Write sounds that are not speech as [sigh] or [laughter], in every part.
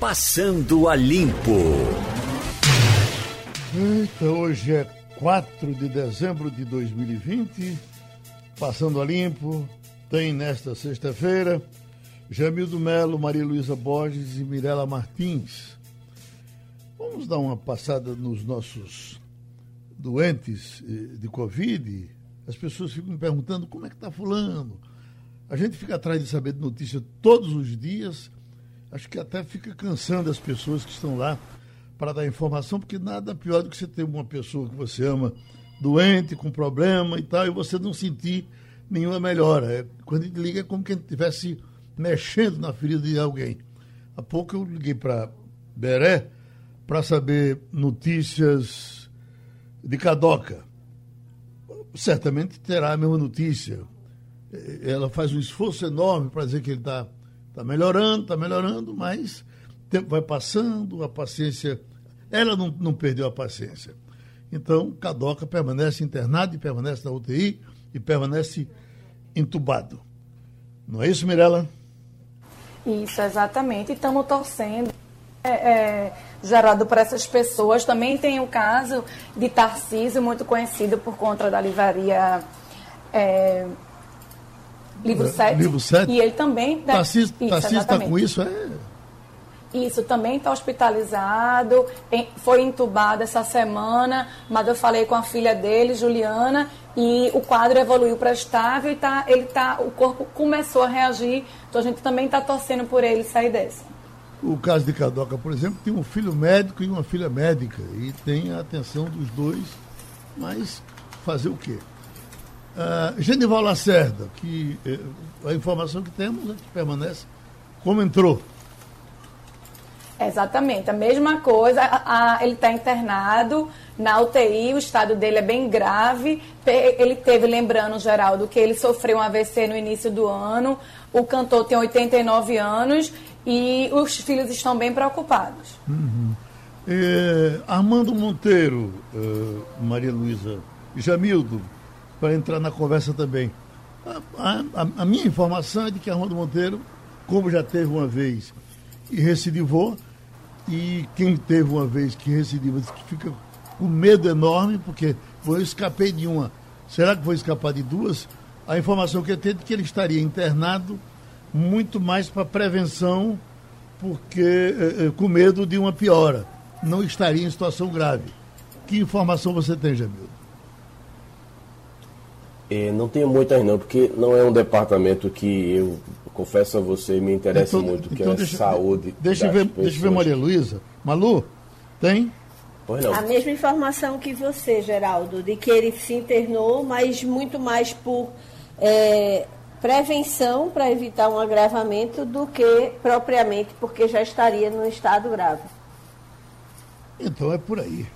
Passando a Limpo. Eita, hoje é 4 de dezembro de 2020. Passando a Limpo. Tem nesta sexta-feira Jamildo Melo, Maria Luísa Borges e Mirela Martins. Vamos dar uma passada nos nossos doentes eh, de Covid. As pessoas ficam me perguntando como é que está fulano. A gente fica atrás de saber de notícia todos os dias. Acho que até fica cansando as pessoas que estão lá para dar informação, porque nada pior do que você ter uma pessoa que você ama doente, com problema e tal, e você não sentir nenhuma melhora. É, quando gente liga é como que a estivesse mexendo na ferida de alguém. Há pouco eu liguei para Beré para saber notícias de Cadoca. Certamente terá a mesma notícia. Ela faz um esforço enorme para dizer que ele está tá melhorando, está melhorando, mas o tempo vai passando, a paciência. Ela não, não perdeu a paciência. Então, Cadoca permanece internado e permanece na UTI e permanece entubado. Não é isso, Mirella? Isso, exatamente. Estamos torcendo. É, é, gerado por essas pessoas. Também tem o caso de Tarcísio, muito conhecido por conta da livraria é, Livro 7. Livro 7. E ele também. Tarcísio está com isso, é? Isso, também está hospitalizado, foi entubado essa semana, mas eu falei com a filha dele, Juliana, e o quadro evoluiu para estável e tá, ele tá, o corpo começou a reagir, então a gente também está torcendo por ele sair dessa. O caso de Cadoca, por exemplo, tem um filho médico e uma filha médica, e tem a atenção dos dois, mas fazer o quê? Uh, Genival Lacerda, que uh, a informação que temos é que permanece como entrou. Exatamente, a mesma coisa. A, a, ele está internado na UTI, o estado dele é bem grave. Ele teve, lembrando, Geraldo, que ele sofreu um AVC no início do ano. O cantor tem 89 anos e os filhos estão bem preocupados. Uhum. É, Armando Monteiro, uh, Maria Luísa, Jamildo, para entrar na conversa também. A, a, a, minha informação é de que Armando Monteiro, como já teve uma vez e recidivou, e quem teve uma vez que recidivou fica com medo enorme, porque eu escapei de uma. Será que vou escapar de duas? A informação que eu tenho é que ele estaria internado muito mais para prevenção, porque eh, eh, com medo de uma piora. Não estaria em situação grave. Que informação você tem, Jamil? É, não tenho muitas não, porque não é um departamento que eu confesso a você me interessa então, muito, que então é deixa, saúde. Deixa eu ver, deixa eu ver Maria Luísa. Malu, tem? Pois não. A mesma informação que você, Geraldo, de que ele se internou, mas muito mais por é, prevenção para evitar um agravamento do que propriamente porque já estaria no estado grave. Então é por aí.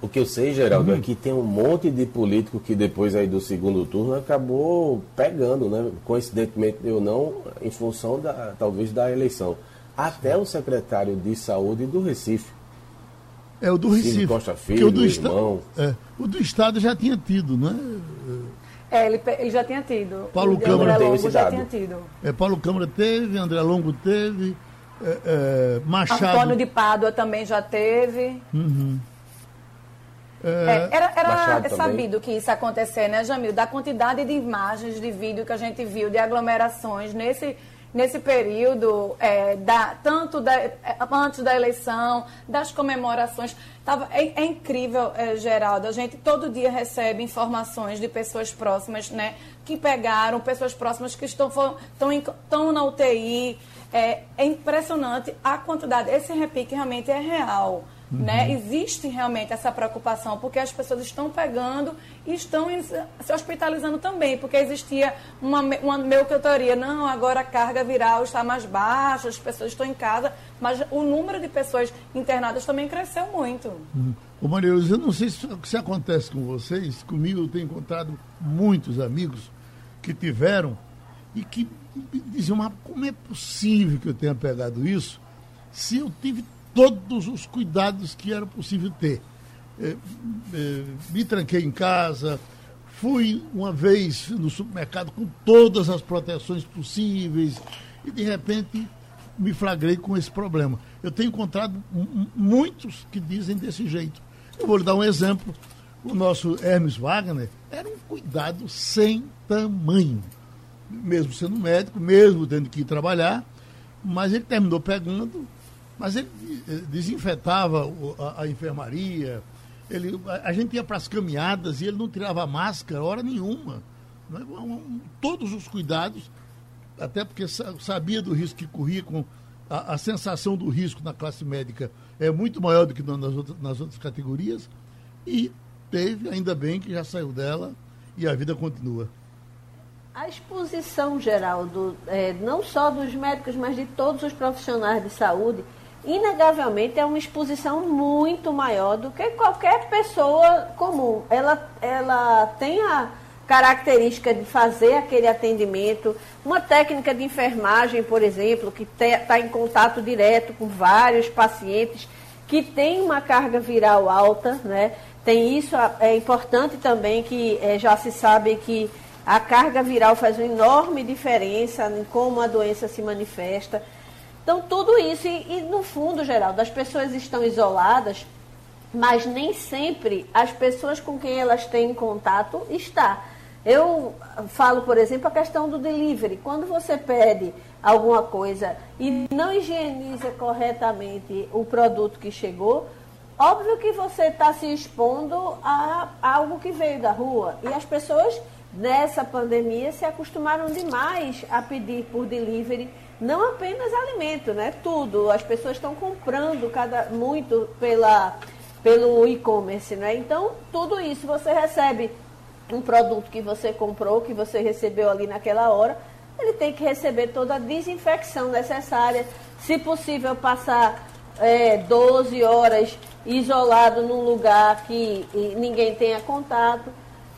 O que eu sei, Geraldo, é hum. é que tem um monte de político que depois aí do segundo turno acabou pegando, né? Coincidentemente ou não, em função da talvez da eleição. Até o secretário de saúde do Recife. É o do Recife. Costa Filho, o do, irmão. É, o do estado já tinha tido, né? É, ele, ele já tinha tido. Paulo o Câmara André Longo já tinha tido. É, Paulo Câmara teve, André Longo teve, é, é, Machado. Antônio de Pádua também já teve. Uhum. É, é era era sabido que isso ia acontecer, né, Jamil? Da quantidade de imagens, de vídeo que a gente viu de aglomerações nesse nesse período, é, da, tanto da, é, antes da eleição, das comemorações. Tava, é, é incrível, é, Geraldo, a gente todo dia recebe informações de pessoas próximas, né, que pegaram, pessoas próximas que estão, estão, estão na UTI. É, é impressionante a quantidade. Esse repique realmente é real. Uhum. Né? Existe realmente essa preocupação, porque as pessoas estão pegando e estão se hospitalizando também, porque existia uma, uma meio não, agora a carga viral está mais baixa, as pessoas estão em casa, mas o número de pessoas internadas também cresceu muito. Uhum. Ô Maria eu não sei se, se acontece com vocês, comigo eu tenho encontrado muitos amigos que tiveram e que diziam, mas como é possível que eu tenha pegado isso se eu tive todos os cuidados que era possível ter. É, é, me tranquei em casa, fui uma vez no supermercado com todas as proteções possíveis e de repente me flagrei com esse problema. Eu tenho encontrado muitos que dizem desse jeito. Eu vou lhe dar um exemplo. O nosso Hermes Wagner era um cuidado sem tamanho. Mesmo sendo médico, mesmo tendo que ir trabalhar, mas ele terminou pegando, mas ele eh, desinfetava a, enfermaria, ele, a, gente ia para as caminhadas e ele não tirava máscara hora nenhuma. Né? Todos os cuidados, até porque sabia do risco que corria com a, a, sensação do risco na classe médica é muito maior do que nas outras, nas outras categorias e teve, ainda bem que já saiu dela e a vida continua. A exposição geral, do, é, não só dos médicos, mas de todos os profissionais de saúde, inegavelmente é uma exposição muito maior do que qualquer pessoa comum. Ela, ela tem a característica de fazer aquele atendimento, uma técnica de enfermagem, por exemplo, que está em contato direto com vários pacientes, que tem uma carga viral alta, né? Tem isso, é importante também que é, já se sabe que a carga viral faz uma enorme diferença em como a doença se manifesta. Então, tudo isso, e, e no fundo, Geraldo, as pessoas estão isoladas, mas nem sempre as pessoas com quem elas têm contato está. Eu falo, por exemplo, a questão do delivery. Quando você pede alguma coisa e não higieniza corretamente o produto que chegou, óbvio que você está se expondo a algo que veio da rua. E as pessoas nessa pandemia se acostumaram demais a pedir por delivery não apenas alimento, né? Tudo. As pessoas estão comprando cada muito pela pelo e-commerce, né? Então, tudo isso você recebe um produto que você comprou, que você recebeu ali naquela hora, ele tem que receber toda a desinfecção necessária. Se possível, passar é, 12 horas isolado num lugar que ninguém tenha contato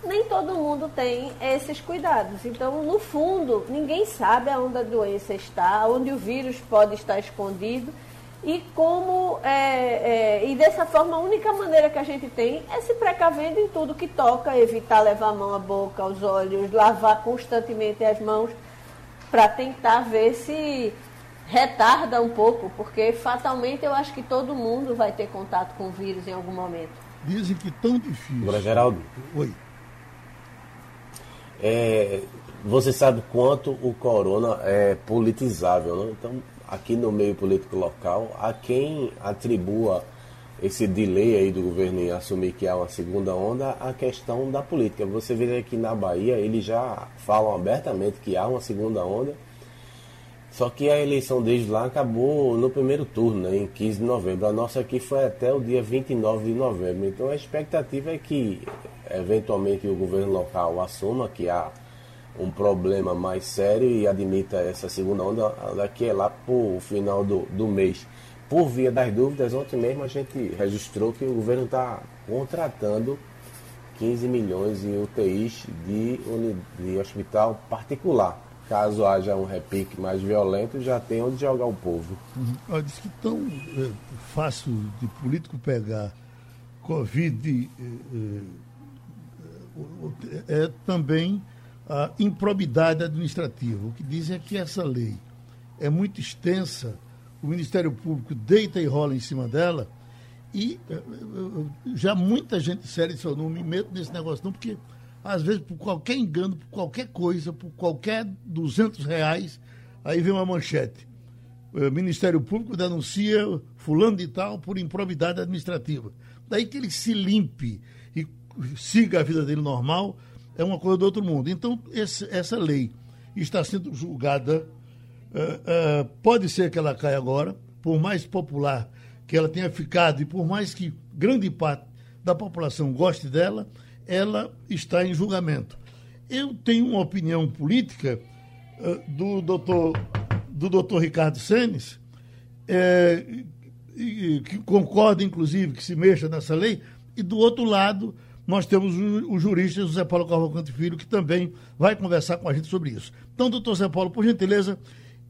nem todo mundo tem esses cuidados. Então, no fundo, ninguém sabe aonde a doença está, onde o vírus pode estar escondido e como é, é, e dessa forma a única maneira que a gente tem é se precavendo em tudo que toca, evitar levar a mão à boca, aos olhos, lavar constantemente as mãos para tentar ver se retarda um pouco, porque fatalmente eu acho que todo mundo vai ter contato com o vírus em algum momento. Dizem que tão difícil. Agora, Geraldo. Oi. É, você sabe quanto o corona é politizável, né? Então, aqui no meio político local, a quem atribua esse delay aí do governo em assumir que há uma segunda onda, a questão da política. Você vê aqui na Bahia, eles já falam abertamente que há uma segunda onda, só que a eleição desde lá acabou no primeiro turno, né, em 15 de novembro. A nossa aqui foi até o dia 29 de novembro. Então a expectativa é que eventualmente o governo local assuma que há um problema mais sério e admita essa segunda onda daqui é lá para o final do, do mês. Por via das dúvidas, ontem mesmo a gente registrou que o governo está contratando 15 milhões em UTIs de, de hospital particular. Caso haja um repique mais violento, já tem onde jogar o povo. Uhum. Diz que tão é, fácil de político pegar Covid é, é também a improbidade administrativa. O que dizem é que essa lei é muito extensa, o Ministério Público deita e rola em cima dela, e é, é, é, já muita gente séria disse, eu não me meto nesse negócio não, porque às vezes por qualquer engano, por qualquer coisa, por qualquer 200 reais, aí vem uma manchete. O Ministério Público denuncia fulano de tal por improbidade administrativa. Daí que ele se limpe e siga a vida dele normal, é uma coisa do outro mundo. Então, esse, essa lei está sendo julgada. Uh, uh, pode ser que ela caia agora, por mais popular que ela tenha ficado e por mais que grande parte da população goste dela, ela está em julgamento. Eu tenho uma opinião política uh, do doutor, do doutor Ricardo Senes, é, que concorda, inclusive, que se mexa nessa lei, e do outro lado nós temos o, o jurista José Paulo Cavalcante Filho, que também vai conversar com a gente sobre isso. Então, doutor José Paulo, por gentileza,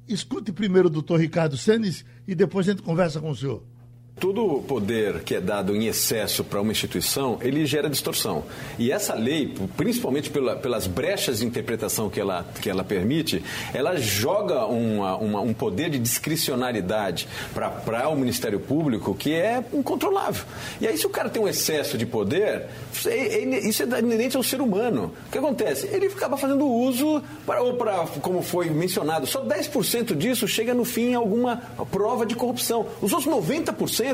escute primeiro o doutor Ricardo Senes e depois a gente conversa com o senhor. Todo poder que é dado em excesso para uma instituição, ele gera distorção. E essa lei, principalmente pela, pelas brechas de interpretação que ela, que ela permite, ela joga uma, uma, um poder de discricionariedade para o Ministério Público que é incontrolável. E aí, se o cara tem um excesso de poder, isso é inerente ao ser humano. O que acontece? Ele acaba fazendo uso, para, ou para, como foi mencionado, só 10% disso chega no fim em alguma prova de corrupção. Os outros 90%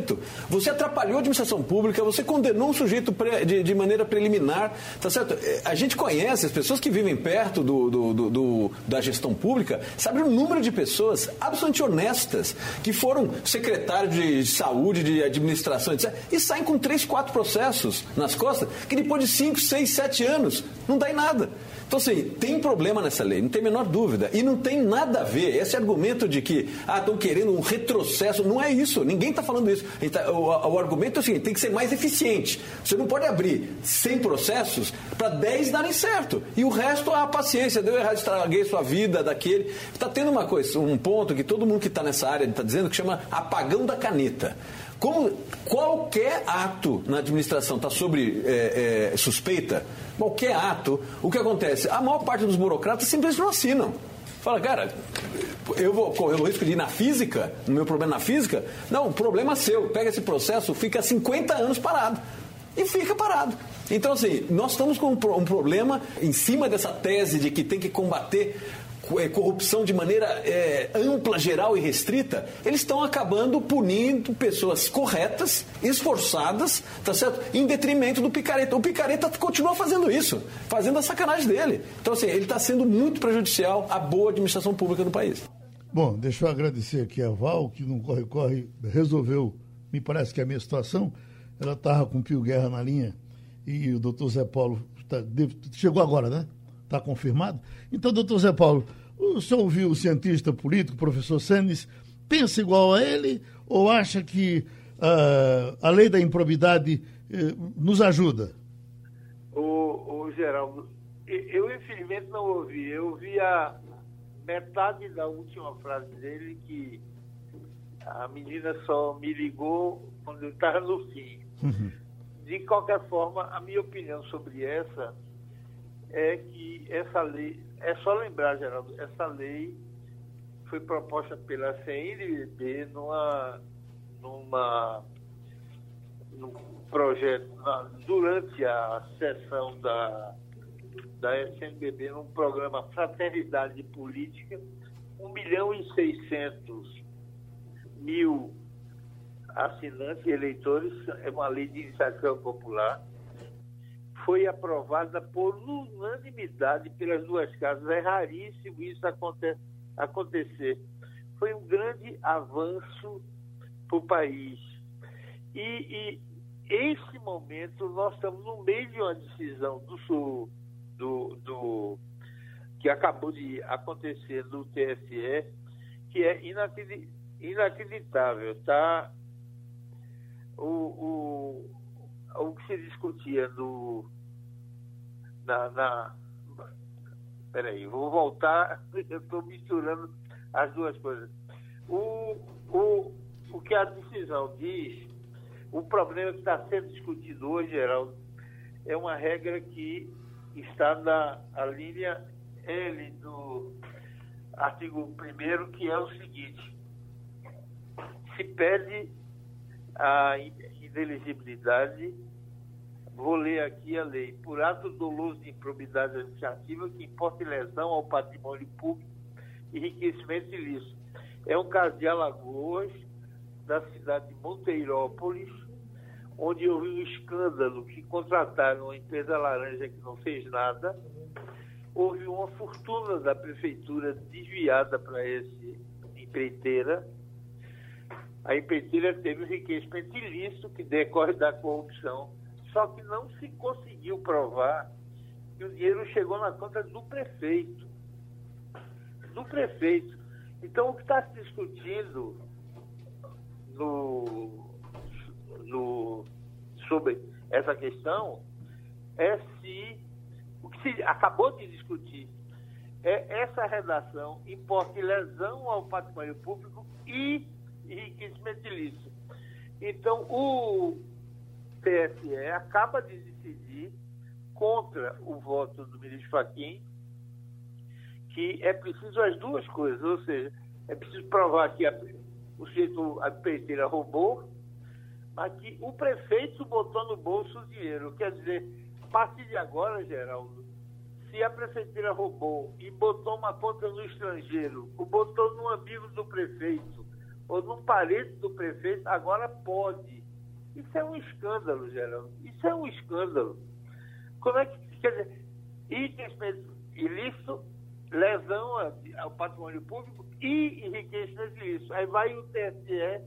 você atrapalhou a administração pública, você condenou um sujeito de, de, maneira preliminar, tá certo? É, a gente conhece, as pessoas que vivem perto do, do, do, do da gestão pública, sabem o número de pessoas absolutamente honestas que foram secretários de saúde, de administração, etc., e saem com três, quatro processos nas costas, que depois de cinco, seis, sete anos não dá em nada. Então, assim, tem problema nessa lei, não tem a menor dúvida. E não tem nada a ver. Esse argumento de que, ah, estão querendo um retrocesso, não é isso. Ninguém está falando isso. Tá, o, o, argumento é o seguinte: tem que ser mais eficiente. Você não pode abrir 100 processos para 10 darem certo. E o resto, ah, paciência, deu errado, estraguei sua vida daquele. Está tendo uma coisa, um ponto que todo mundo que está nessa área está dizendo que chama apagão da caneta. Como qualquer ato na administração está sobre é, é, suspeita, qualquer ato, o que acontece? A maior parte dos burocratas simplesmente não assinam. Fala, cara, eu vou correr o risco de ir na física, o meu problema na física? Não, o problema é seu. Pega esse processo, fica 50 anos parado. E fica parado. Então, assim, nós estamos com um problema em cima dessa tese de que tem que combater corrupção de maneira é, ampla, geral e restrita, eles estão acabando punindo pessoas corretas, esforçadas, tá certo? Em detrimento do picareta. O picareta continua fazendo isso, fazendo a sacanagem dele. Então, assim, ele está sendo muito prejudicial à boa administração pública do país. Bom, deixa eu agradecer aqui a Val, que não corre-corre, resolveu, me parece que é a minha situação. Ela estava com o Pio Guerra na linha e o doutor Zé Paulo tá, chegou agora, né? Está confirmado? Então, doutor Zé Paulo, o senhor ouviu o cientista político, professor Senes, pensa igual a ele ou acha que uh, a lei da improbidade uh, nos ajuda? O, o Geraldo, eu infelizmente não ouvi. Eu ouvi a metade da última frase dele que a menina só me ligou quando eu estava no fim. Uhum. De qualquer forma, a minha opinião sobre essa é que essa lei, é só lembrar, Geraldo, essa lei foi proposta pela CNBB numa, numa, num projeto, na, durante a sessão da, da SNBB, num programa Fraternidade Política, 1 milhão e 600 mil assinantes e eleitores, é uma lei de iniciativa popular, foi aprovada por unanimidade pelas duas casas. É raríssimo isso aconte acontecer. Foi um grande avanço para o país. E, e esse momento nós estamos no meio de uma decisão do Sul, do, do que acabou de acontecer no TSE, que é inacreditável, tá? O, o, o que se discutia no, na, na... Peraí, vou voltar, [laughs] eu estou misturando as duas coisas. O, o, o que a decisão diz, o problema que está sendo discutido hoje, Geraldo, é uma regra que está na linha L do artigo 1 que é o seguinte, se pede a ineligibilidade Vou ler aqui a lei. Por ato doloso de improbidade administrativa que importa lesão ao patrimônio público enriquecimento ilícito. É um caso de Alagoas, da cidade de Monteirópolis, onde houve um escândalo que contrataram uma empresa laranja que não fez nada. Houve uma fortuna da prefeitura desviada para esse empreiteira. A empreiteira teve um enriquecimento ilícito que decorre da corrupção só que não se conseguiu provar que o dinheiro chegou na conta do prefeito. Do prefeito. Então, o que está se discutindo no, no, sobre essa questão é se o que se acabou de discutir é essa redação importa lesão ao patrimônio público e enriquecimento ilícito. Então, o TSE acaba de decidir contra o voto do ministro Fachin que é preciso as duas coisas, ou seja, é preciso provar que a, o sujeito, a roubou, mas que o prefeito botou no bolso o dinheiro. Quer dizer, a partir de agora, Geraldo, se a prefeitura roubou e botou uma conta no estrangeiro, ou botou num amigo do prefeito, ou num parente do prefeito, agora pode. Isso é um escândalo, Geraldo. Isso é um escândalo. Como é que. Quer dizer, enriquecimento ilícito, lesão ao patrimônio público e enriquecimento ilícito. Aí vai o TSE,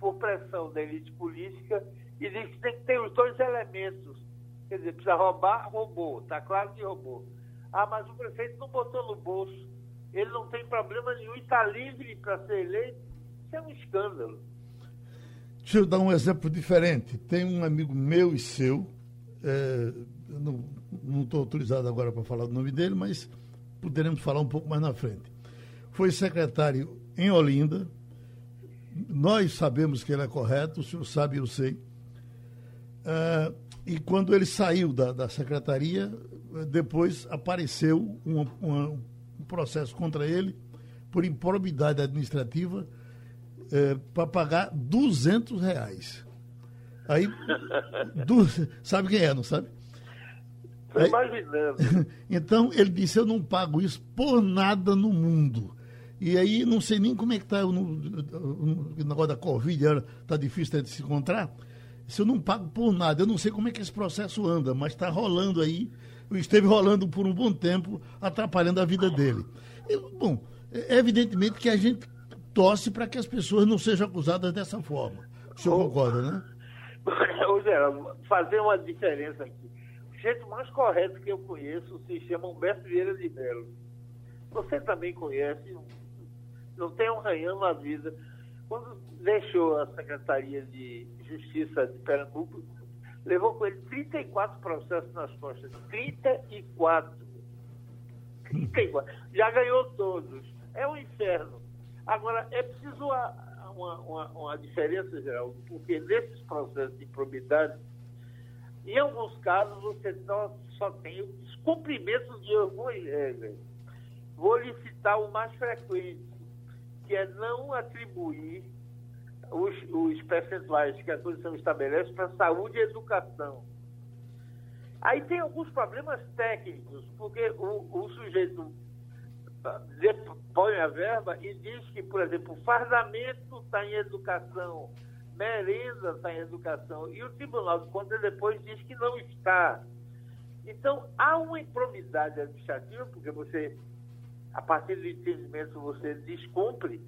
por pressão da elite política, e diz que tem que ter os dois elementos. Quer dizer, precisa roubar, roubou. Está claro que roubou. Ah, mas o prefeito não botou no bolso. Ele não tem problema nenhum e está livre para ser eleito. Isso é um escândalo. Deixa eu dar um exemplo diferente. Tem um amigo meu e seu, é, não estou autorizado agora para falar do nome dele, mas poderemos falar um pouco mais na frente. Foi secretário em Olinda. Nós sabemos que ele é correto, o senhor sabe, eu sei. É, e quando ele saiu da, da secretaria, depois apareceu um, um, um processo contra ele por improbidade administrativa é, para pagar 200 reais. Aí, du, sabe quem é, não sabe? Estou imaginando. [laughs] Então, ele disse, eu não pago isso por nada no mundo. E aí, não sei nem como é que está o, negócio da Covid, está difícil de se encontrar. Se eu não pago por nada, eu não sei como é que esse processo anda, mas está rolando aí esteve rolando por um bom tempo, atrapalhando a vida dele. E, bom, é evidentemente que a gente torce para que as pessoas não sejam acusadas dessa forma. O senhor concorda, né? [laughs] Ô, Geraldo, fazer uma diferença aqui. O jeito mais correto que eu conheço se chama Humberto Vieira de Mello. Você também conhece, não tem um ranhão na vida. Quando deixou a Secretaria de Justiça de Pernambuco, levou com ele 34 processos nas costas. 34. 34. Já ganhou todos. É um inferno. Agora, é preciso uma, uma, uma, diferença, Geraldo, porque nesses processos de probidade, em alguns casos, você só, tem o descumprimento de algumas regras. Vou lhe citar o mais frequente, que é não atribuir os, os percentuais que a Constituição estabelece para saúde e educação. Aí tem alguns problemas técnicos, porque o, o sujeito põe a verba e diz que, por exemplo, o fardamento está em educação, merenda está em educação, e o Tribunal de Contas depois diz que não está. Então, há uma improbidade administrativa, porque você, a partir do entendimento, você descumpre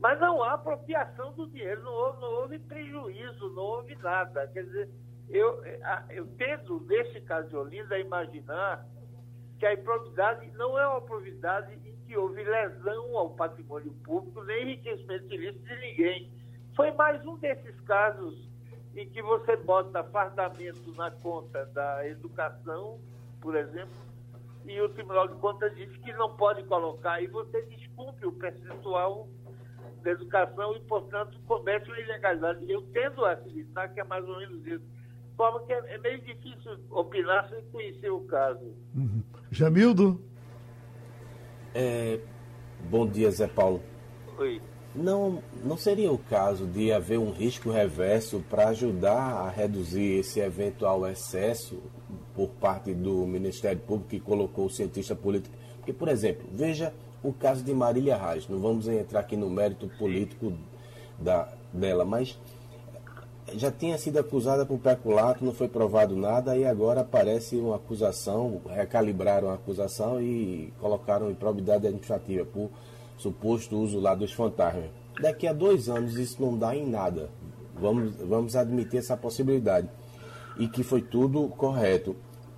mas não há apropriação do dinheiro, não houve, não houve prejuízo, não houve nada. Quer dizer, eu, eu tendo, nesse caso de Olinda, imaginar que a improbidade não é uma improbidade em que houve lesão ao patrimônio público, nem enriquecimento ilícito de ninguém. Foi mais um desses casos em que você bota fardamento na conta da educação, por exemplo, e o Tribunal de Contas diz que não pode colocar, e você descumpre o percentual da educação e, portanto, comete uma ilegalidade. Eu tendo a acreditar que é mais ou menos isso. Forma que é, é meio difícil opinar sem conhecer o caso. Uhum. Jamildo? É, bom dia, Zé Paulo. Oi. Não, não seria o caso de haver um risco reverso para ajudar a reduzir esse eventual excesso por parte do Ministério Público que colocou o cientista político? Porque, por exemplo, veja o caso de Marília Reis. Não vamos entrar aqui no mérito político da, dela, mas já tinha sido acusada por peculato, não foi provado nada, e agora aparece uma acusação, recalibraram a acusação e colocaram improbidade administrativa por suposto uso lá dos fantasmas. Daqui a dois anos isso não dá em nada. Vamos, vamos admitir essa possibilidade. E que foi tudo correto.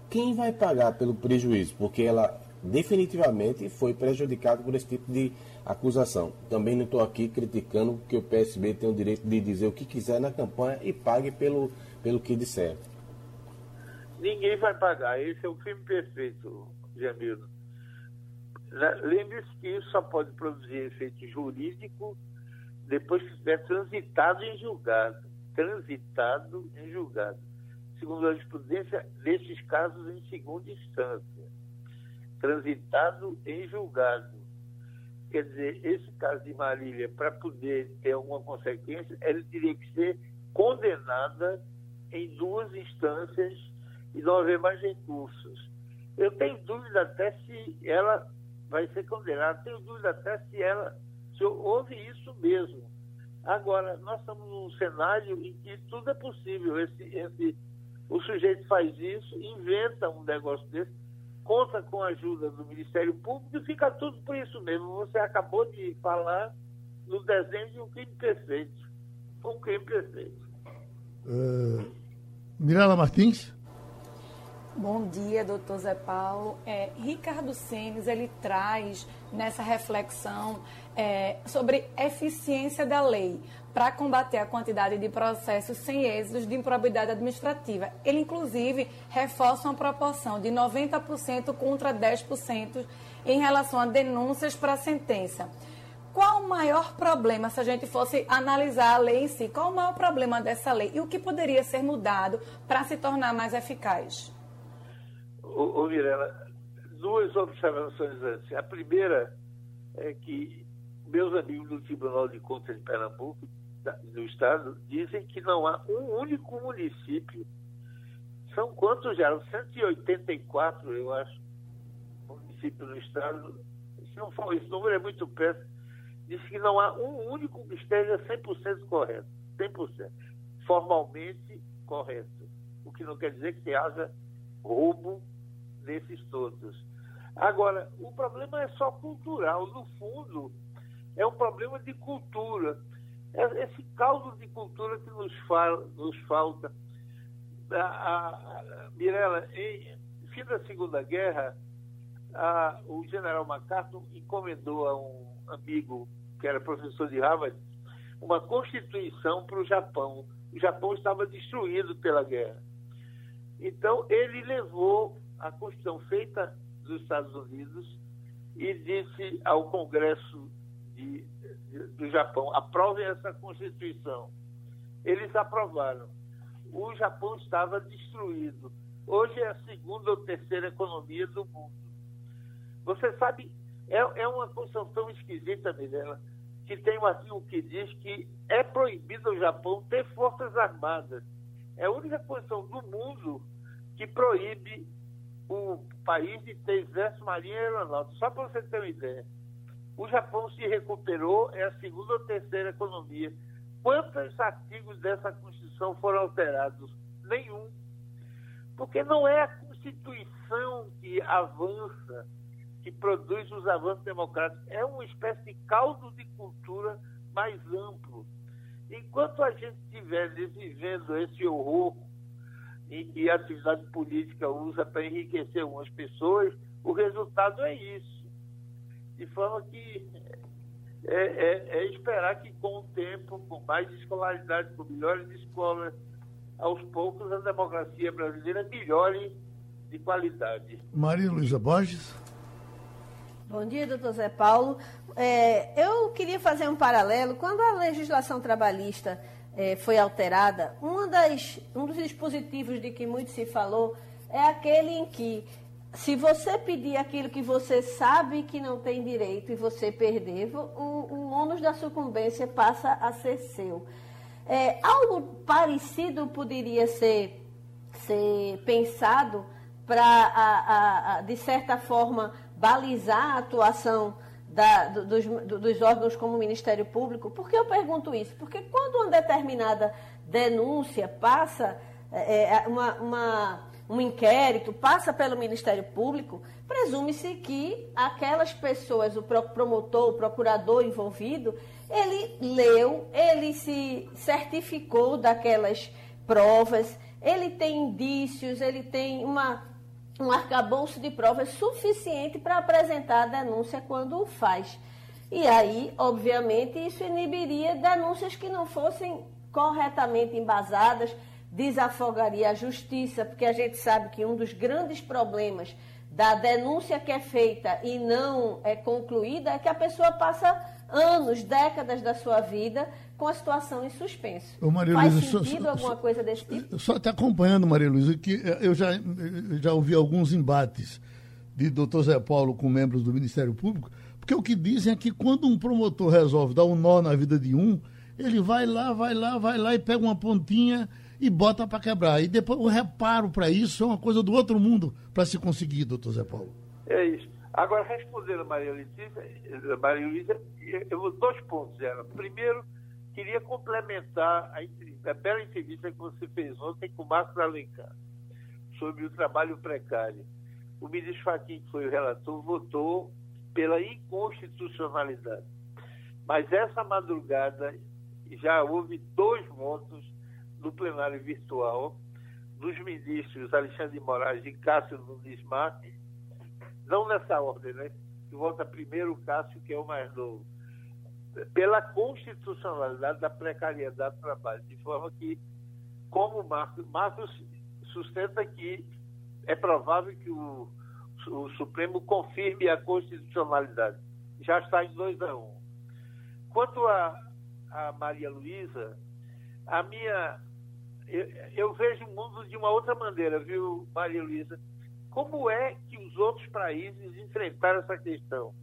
Quem vai pagar pelo prejuízo? Porque ela definitivamente foi prejudicado por esse tipo de acusação. Também não estou aqui criticando que o PSB tem o direito de dizer o que quiser na campanha e pague pelo, pelo que disser. Ninguém vai pagar. Esse é o crime perfeito, Jamildo. Lembre-se que isso só pode produzir efeito jurídico depois que estiver transitado em julgado. transitado em julgado. Segundo a jurisprudência, nesses casos em segunda instância. Transitado em julgado. Quer dizer, esse caso de Marília, para poder ter alguma consequência, ele teria que ser condenada em duas instâncias e não haver mais recursos. Eu tenho dúvida até se ela vai ser condenada, tenho dúvida até se ela se houve isso mesmo. Agora, nós estamos num cenário em que tudo é possível. Esse, esse, o sujeito faz isso, inventa um negócio desse, conta com a ajuda do Ministério Público e fica tudo por isso mesmo. Você acabou de falar no desenho de um crime perfeito. Um crime perfeito. Uh, Mirela Martins? Bom dia, doutor Zé Paulo. É, Ricardo Senes, ele traz nessa reflexão é, sobre eficiência da lei para combater a quantidade de processos sem êxitos de improbidade administrativa. Ele, inclusive, reforça uma proporção de 90% contra 10% em relação a denúncias para sentença. Qual o maior problema, se a gente fosse analisar a lei em si, qual o maior problema dessa lei e o que poderia ser mudado para se tornar mais eficaz? Ô, ô Mirela, duas observações antes. A primeira é que meus amigos do Tribunal de Contas de Pernambuco, do Estado, dizem que não há um único município. São quantos já? 184, eu acho, municípios no Estado. Se não for esse número, é muito perto. Diz que não há um único que esteja 100% correto. 100%. Formalmente correto. O que não quer dizer que haja roubo nesses todos. Agora, o problema é só cultural. No fundo, é um problema de cultura. É esse caldo de cultura que nos, fala, nos falta. A, a, a Mirella, em fim da Segunda Guerra, a, o general MacArthur encomendou a um amigo que era professor de Harvard uma constituição para o Japão. O Japão estava destruído pela guerra. Então, ele levou a Constituição feita dos Estados Unidos e disse ao Congresso de, de, do Japão: aprovem essa Constituição. Eles aprovaram. O Japão estava destruído. Hoje é a segunda ou terceira economia do mundo. Você sabe, é, é uma Constituição tão esquisita, Mirella, que tem um artigo que diz que é proibido ao Japão ter forças armadas. É a única Constituição do mundo que proíbe o país de ter exército, marinha e aeronáutica. Só para você ter uma ideia. O Japão se recuperou, é a segunda ou terceira economia. Quantos artigos dessa Constituição foram alterados? Nenhum. Porque não é a Constituição que avança, que produz os avanços democráticos. É uma espécie de caldo de cultura mais amplo. Enquanto a gente estiver vivendo esse horror em que a atividade política usa para enriquecer algumas pessoas, o resultado é isso. De forma que é, é, é esperar que com o tempo, com mais escolaridade, com melhores escolas, aos poucos a democracia brasileira melhore de qualidade. Maria Luísa Borges. Bom dia, doutor Zé Paulo. É, eu queria fazer um paralelo. Quando a legislação trabalhista é, foi alterada, das, um dos dispositivos de que muito se falou é aquele em que, se você pedir aquilo que você sabe que não tem direito e você perder, o, o ônus da sucumbência passa a ser seu. É, algo parecido poderia ser, ser pensado para, de certa forma, balizar a atuação da, dos, dos, órgãos como o Ministério Público. Por que eu pergunto isso? Porque quando uma determinada denúncia passa, é, é uma, uma, um inquérito passa pelo Ministério Público, presume-se que aquelas pessoas, o promotor, o procurador envolvido, ele leu, ele se certificou daquelas provas, ele tem indícios, ele tem uma um arcabouço de provas suficiente para apresentar a denúncia quando o faz. E aí, obviamente, isso inibiria denúncias que não fossem corretamente embasadas, desafogaria a justiça, porque a gente sabe que um dos grandes problemas da denúncia que é feita e não é concluída é que a pessoa passa anos, décadas da sua vida com a situação em suspenso. Ô, Maria Faz Luísa, sentido só, alguma só, coisa desse tipo? Só te acompanhando, Maria Luísa, que eh, eu já, já ouvi alguns embates de doutor Zé Paulo com membros do Ministério Público, porque o que dizem é que quando um promotor resolve dar um nó na vida de um, ele vai lá, vai lá, vai lá e pega uma pontinha e bota para quebrar. E depois o reparo para isso é uma coisa do outro mundo para se conseguir, doutor Zé Paulo. É isso. Agora, respondendo a Maria Letícia, Maria Luísa, eu vou dois pontos, ela. Primeiro, queria complementar a, a bela entrevista que você fez ontem com o Marcos Alencar sobre o trabalho precário. O ministro Fachin, que foi o relator, votou pela inconstitucionalidade. Mas essa madrugada já houve dois votos no plenário virtual dos ministros Alexandre de Moraes e Cássio Nunes Marques, não nessa ordem, né? Que vota primeiro o Cássio, que é o mais novo, pela constitucionalidade da precariedade do trabalho, de forma que, como Marcos, Marcos sustenta que é provável que o, o Supremo confirme a constitucionalidade. Já está em 2 a 1. Um. Quanto a, a Maria Luísa, a minha eu, eu, vejo o mundo de uma outra maneira, viu, Maria Luísa? Como é que os outros países enfrentaram essa questão?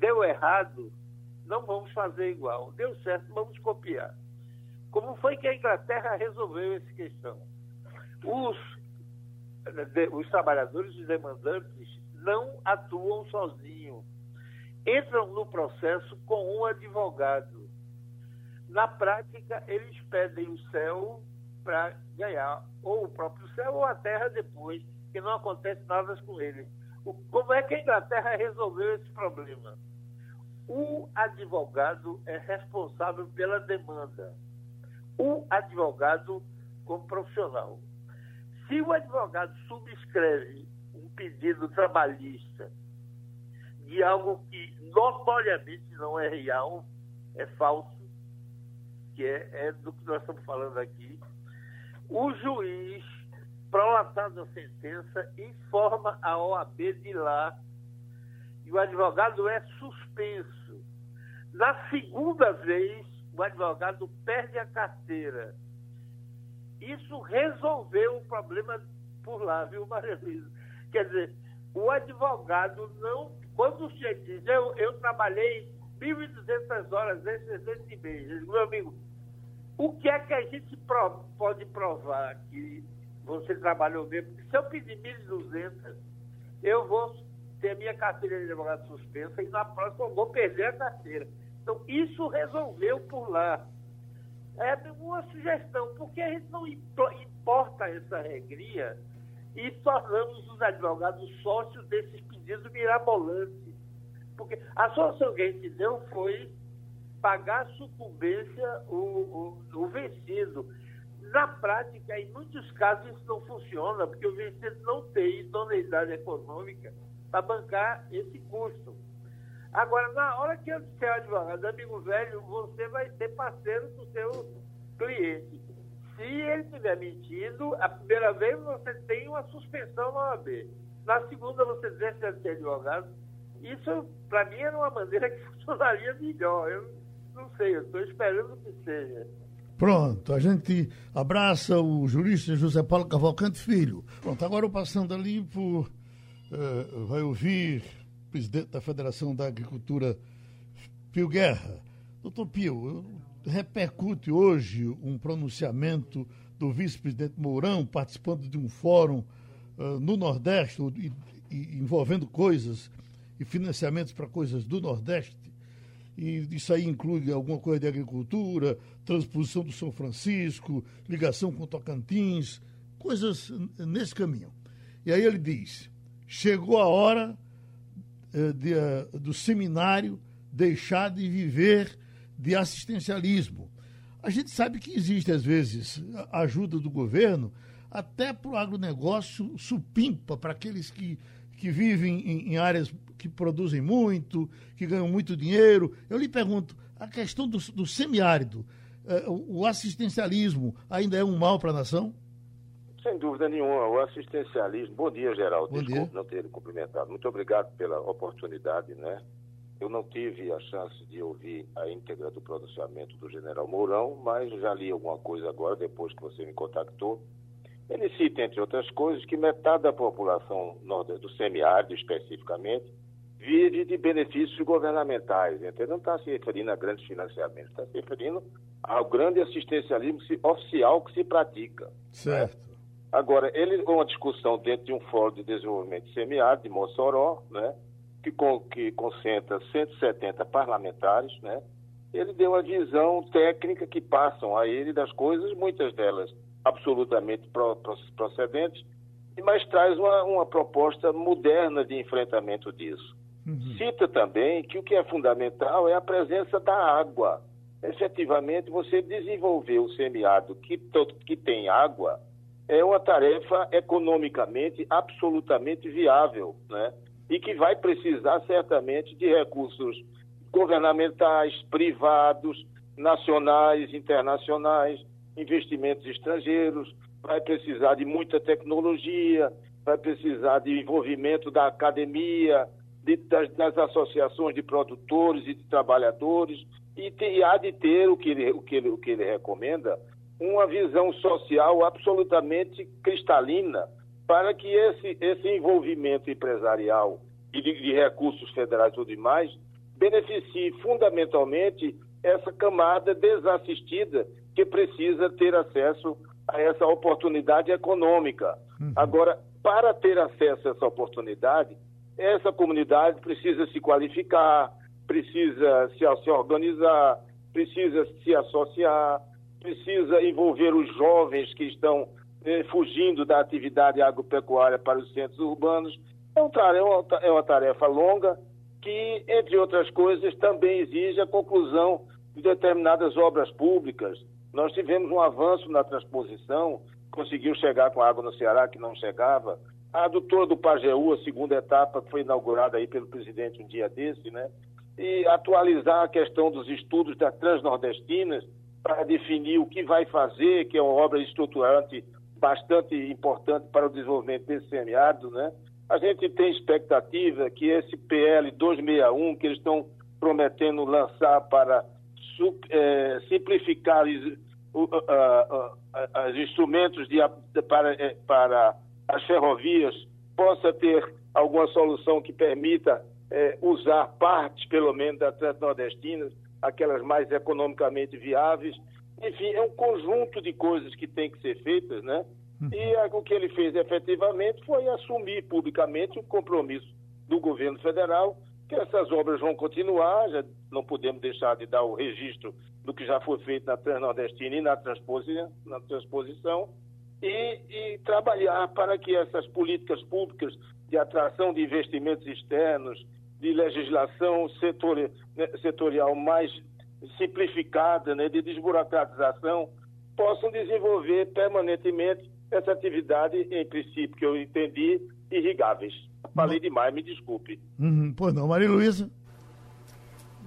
Deu errado, não vamos fazer igual. Deu certo, vamos copiar. Como foi que a Inglaterra resolveu essa questão? Os, os trabalhadores, os demandantes, não atuam sozinhos. Entram no processo com um advogado. Na prática, eles pedem o céu para ganhar ou o próprio céu ou a terra depois, que não acontece nada com ele. O, como é que a Inglaterra resolveu esse problema? O advogado é responsável pela demanda. O advogado como profissional. Se o advogado subscreve um pedido trabalhista de algo que notoriamente não é real, é falso, que é, é do que nós estamos falando aqui, o juiz, prolatada a sentença, informa a OAB de lá e o advogado é suspenso. Na segunda vez, o advogado perde a carteira. Isso resolveu o problema por lá, viu, Maria Luísa? Quer dizer, o advogado não. Quando sujeito diz, eu, eu trabalhei 1.200 horas nesse mês, meu amigo, o que é que a gente pode provar que você trabalhou mesmo? Porque se eu pedir 1.200, eu vou ter minha carteira de advogado suspensa e na próxima eu vou perder a carteira. Então, isso resolveu por lá. É uma sugestão, porque a gente não importa essa regria e tornamos os advogados sócios desses pedidos mirabolantes. Porque a solução que a gente deu foi pagar a sucumbência o, o, o vencido. Na prática, em muitos casos, isso não funciona, porque o vencido não tem idoneidade econômica para bancar esse custo. Agora, na hora que eu disser advogado, amigo velho, você vai ser parceiro do seu cliente. Se ele estiver mentindo, a primeira vez você tem uma suspensão na OAB. Na segunda, você deixa de ser advogado. Isso, para mim, era uma maneira que [laughs] funcionaria melhor. Eu não sei, eu estou esperando que seja. Pronto, a gente abraça o jurista José Paulo Cavalcante Filho. Pronto, agora passando ali por. Uh, vai ouvir o presidente da Federação da Agricultura, Pio Guerra. Doutor Pio, repercute hoje um pronunciamento do vice-presidente Mourão participando de um fórum uh, no Nordeste, e, e, envolvendo coisas e financiamentos para coisas do Nordeste e isso aí inclui alguma coisa de agricultura, transposição do São Francisco, ligação com Tocantins, coisas nesse caminho. E aí ele diz: chegou a hora eh, de, eh, do seminário deixar de viver de assistencialismo. A gente sabe que existe, às vezes, ajuda do governo até para o agronegócio supimpa, para aqueles que que vivem em, em, áreas que produzem muito, que ganham muito dinheiro. Eu lhe pergunto, a questão do, do semiárido, eh, o, o assistencialismo ainda é um mal para a nação? Sem dúvida nenhuma. O assistencialismo. Bom dia, Geraldo. Bom Desculpe dia. não ter cumprimentado. Muito obrigado pela oportunidade, né? Eu não tive a chance de ouvir a íntegra do pronunciamento do general Mourão, mas já li alguma coisa agora, depois que você me contactou. Ele cita, entre outras coisas, que metade da população do semiárido, especificamente, vive de benefícios governamentais. Então, não está se referindo a grandes financiamentos, está se referindo ao grande assistencialismo oficial que se pratica. Certo. Né? Agora, ele, uma discussão dentro de um fórum de desenvolvimento semiárido de Mossoró, né, que, com, que concentra 170 parlamentares, né, ele deu uma visão técnica que passam a ele das coisas, muitas delas absolutamente procedentes, mas traz uma, uma proposta moderna de enfrentamento disso. Uhum. Cita também que o que é fundamental é a presença da água. Efetivamente, você desenvolver o semiárido que, que tem água é uma tarefa economicamente absolutamente viável, né? E que vai precisar certamente de recursos governamentais, privados, nacionais, internacionais, investimentos estrangeiros, vai precisar de muita tecnologia, vai precisar de envolvimento da academia, de, das, das, associações de produtores e de trabalhadores, e, e há de ter o que, ele, o, que ele, o que ele recomenda, uma visão social absolutamente cristalina para que esse, esse envolvimento empresarial e de, de recursos federais e tudo mais beneficie fundamentalmente essa camada desassistida que precisa ter acesso a essa oportunidade econômica. Uhum. Agora, para ter acesso a essa oportunidade, essa comunidade precisa se qualificar, precisa se, se organizar, precisa se associar, precisa envolver os jovens que estão eh, fugindo da atividade agropecuária para os centros urbanos. É, um tarefa, é uma tarefa longa que, entre outras coisas, também exige a conclusão de determinadas obras públicas. Nós tivemos um avanço na transposição, conseguiu chegar com água no Ceará que não chegava, a adutora do Pajeú, a segunda etapa, foi inaugurada aí pelo presidente um dia desse, né? E atualizar a questão dos estudos das transnordestinas para definir o que vai fazer, que é uma obra estruturante bastante importante para o desenvolvimento desse semiárido, né? A gente tem expectativa que esse PL 261, que eles estão prometendo lançar para é, simplificar os, os instrumentos de, para, é, para as ferrovias possa ter alguma solução que permita é, usar partes, pelo menos, da Transnordestina, aquelas mais economicamente viáveis. Enfim, é um conjunto de coisas que tem que ser feitas, né? Uhum. E o que ele fez efetivamente foi assumir publicamente o compromisso do governo federal que essas obras vão continuar, já não podemos deixar de dar o registro do que já foi feito na Transnordestina e na transposição, na transposição e, e trabalhar para que essas políticas públicas de atração de investimentos externos, de legislação setor, né, setorial mais simplificada, né, de desburocratização, possam desenvolver permanentemente essa atividade, em princípio, que eu entendi, irrigáveis. Falei demais, me desculpe. Uhum, pois não, Maria Luísa.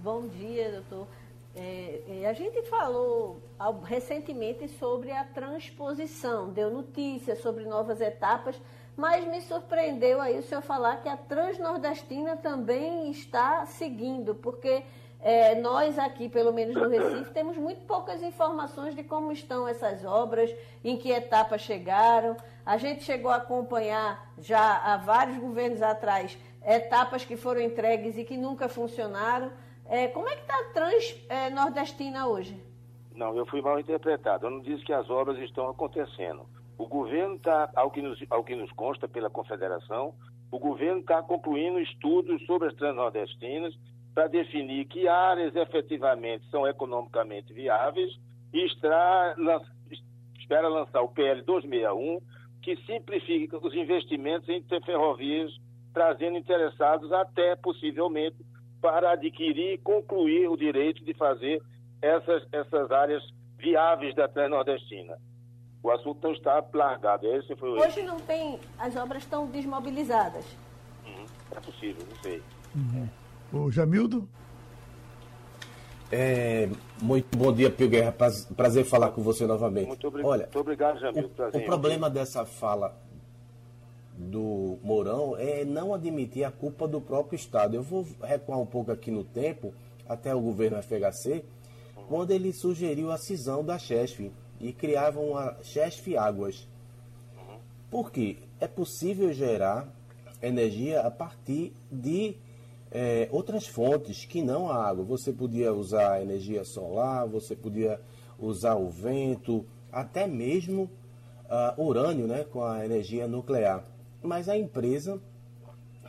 Bom dia, doutor. É, é, a gente falou recentemente sobre a transposição, deu notícias sobre novas etapas, mas me surpreendeu aí o senhor falar que a Transnordestina também está seguindo, porque é, nós aqui, pelo menos no Recife, temos muito poucas informações de como estão essas obras, em que etapa chegaram. A gente chegou a acompanhar já há vários governos atrás etapas que foram entregues e que nunca funcionaram. É, como é que está a Trans é, hoje? Não, eu fui mal interpretado. Eu não disse que as obras estão acontecendo. O governo está, ao, ao que nos consta pela Confederação, o governo está concluindo estudos sobre as transnordestinas para definir que áreas efetivamente são economicamente viáveis e espera lançar o PL 261, que simplifica os investimentos em ferrovias, trazendo interessados até possivelmente para adquirir e concluir o direito de fazer essas, essas áreas viáveis da terra nordestina. O assunto não está largado. Esse foi o Hoje não tem, as obras estão desmobilizadas. Uhum. É possível, não sei. Uhum. O Jamildo? É, muito bom dia, Pio Guerra. Prazer falar com você novamente. Muito, obrig... Olha, muito obrigado, Jamildo. O, o problema dessa fala do Mourão é não admitir a culpa do próprio Estado. Eu vou recuar um pouco aqui no tempo, até o governo FHC, quando ele sugeriu a cisão da Chesf e criavam a Chesf Águas. Por quê? É possível gerar energia a partir de é, outras fontes que não a água. Você podia usar energia solar, você podia usar o vento, até mesmo uh, urânio né, com a energia nuclear. Mas a empresa,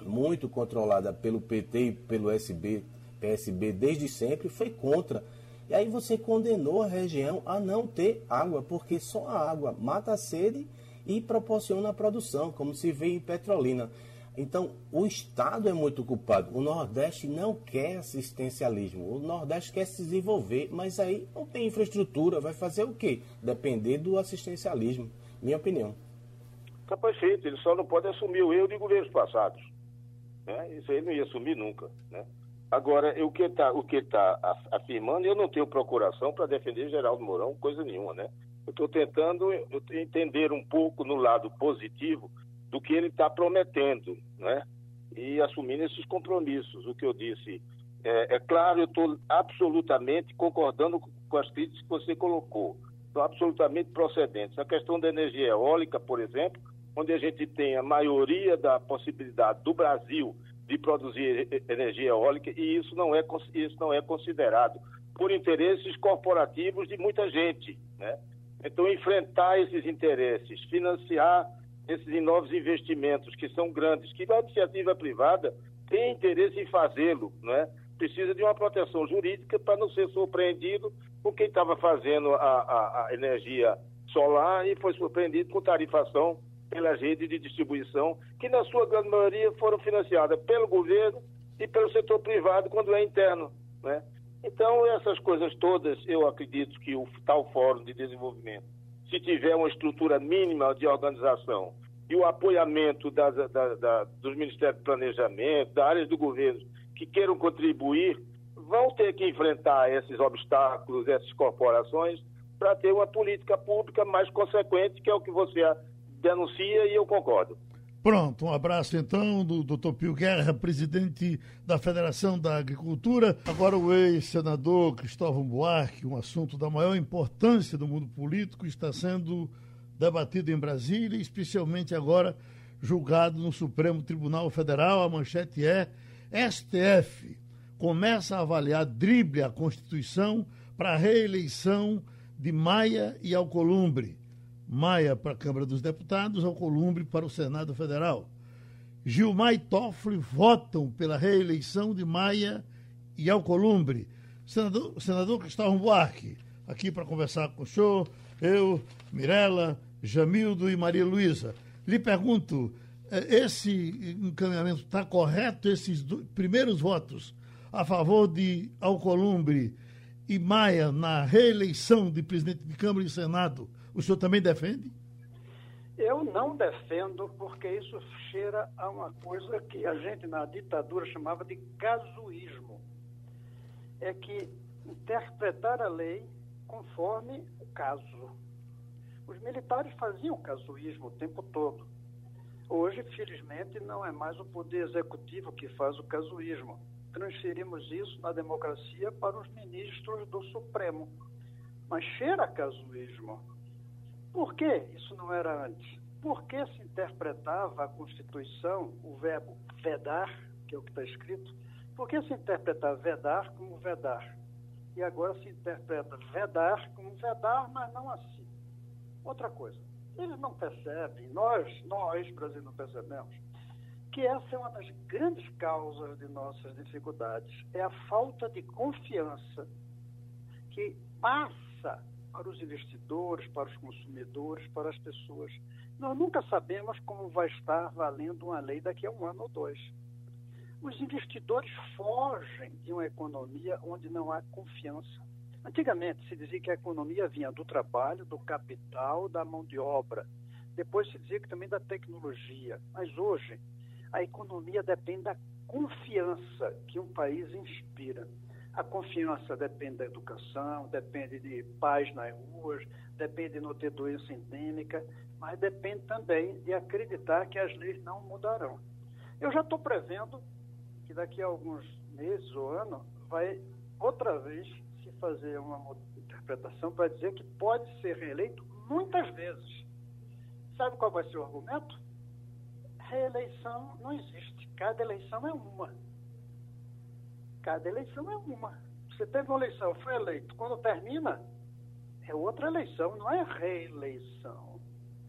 muito controlada pelo PT e pelo SB, PSB desde sempre, foi contra. E aí você condenou a região a não ter água, porque só a água mata a sede e proporciona a produção, como se vê em Petrolina. Então, o Estado é muito culpado. O Nordeste não quer assistencialismo. O Nordeste quer se desenvolver, mas aí não tem infraestrutura. Vai fazer o quê? Depender do assistencialismo. Minha opinião. Está perfeito. Ele só não pode assumir o erro de governos passados. Né? Isso aí não ia assumir nunca. Né? Agora, o que está tá afirmando, eu não tenho procuração para defender Geraldo Mourão, coisa nenhuma, né? Eu estou tentando entender um pouco no lado positivo do que ele está prometendo, né? E assumindo esses compromissos. O que eu disse é, é claro, eu estou absolutamente concordando com as críticas que você colocou. São absolutamente procedentes. A questão da energia eólica, por exemplo, onde a gente tem a maioria da possibilidade do Brasil de produzir energia eólica e isso não é isso não é considerado por interesses corporativos de muita gente, né? Então enfrentar esses interesses, financiar esses novos investimentos que são grandes, que a iniciativa privada tem interesse em fazê-lo, né? Precisa de uma proteção jurídica para não ser surpreendido com quem estava fazendo a, a, a energia solar e foi surpreendido com tarifação pelas redes de distribuição, que na sua grande maioria foram financiadas pelo governo e pelo setor privado quando é interno. Né? Então, essas coisas todas, eu acredito que o tal Fórum de Desenvolvimento se tiver uma estrutura mínima de organização e o apoiamento das, da, da, dos Ministérios do Planejamento, da área do governo, que queiram contribuir, vão ter que enfrentar esses obstáculos, essas corporações, para ter uma política pública mais consequente, que é o que você denuncia e eu concordo. Pronto, um abraço então do Dr. Pio Guerra, presidente da Federação da Agricultura. Agora o ex-senador Cristóvão Buarque, um assunto da maior importância do mundo político, está sendo debatido em Brasília, especialmente agora julgado no Supremo Tribunal Federal. A manchete é: STF começa a avaliar drible a Constituição para a reeleição de Maia e Alcolumbre. Maia para a Câmara dos Deputados, Alcolumbre para o Senado Federal. Gilmar e Toffoli votam pela reeleição de Maia e Alcolumbre. Senador, senador Cristóvão Buarque, aqui para conversar com o senhor, eu, Mirella, Jamildo e Maria Luísa. Lhe pergunto, eh, esse encaminhamento está correto, esses primeiros votos a favor de Alcolumbre e Maia na reeleição de presidente de Câmara e Senado, o senhor também defende? Eu não defendo porque isso cheira a uma coisa que a gente na ditadura chamava de casuísmo. É que interpretar a lei conforme o caso. Os militares faziam casuísmo o tempo todo. Hoje, felizmente, não é mais o poder executivo que faz o casuísmo. Transferimos isso na democracia para os ministros do Supremo. Mas cheira a casuísmo. Por que isso não era antes? Por que se interpretava a Constituição, o verbo vedar, que é o que está escrito, por que se interpretava vedar como vedar? E agora se interpreta vedar como vedar, mas não assim. Outra coisa, eles não percebem, nós, nós, Brasil, não percebemos, que essa é uma das grandes causas de nossas dificuldades. É a falta de confiança que passa para os investidores, para os consumidores, para as pessoas. Nós nunca sabemos como vai estar valendo uma lei daqui a um ano ou dois. Os investidores fogem de uma economia onde não há confiança. Antigamente se dizia que a economia vinha do trabalho, do capital, da mão de obra. Depois se dizia que também da tecnologia. Mas hoje a economia depende da confiança que um país inspira. A confiança depende da educação, depende de paz nas ruas, depende de não ter doença endêmica, mas depende também de acreditar que as leis não mudarão. Eu já estou prevendo que daqui a alguns meses ou ano vai outra vez se fazer uma interpretação para dizer que pode ser reeleito muitas vezes. Sabe qual vai ser o argumento? Reeleição não existe. Cada eleição é uma. Cada eleição é uma. Você teve uma eleição, foi eleito. Quando termina, é outra eleição, não é reeleição.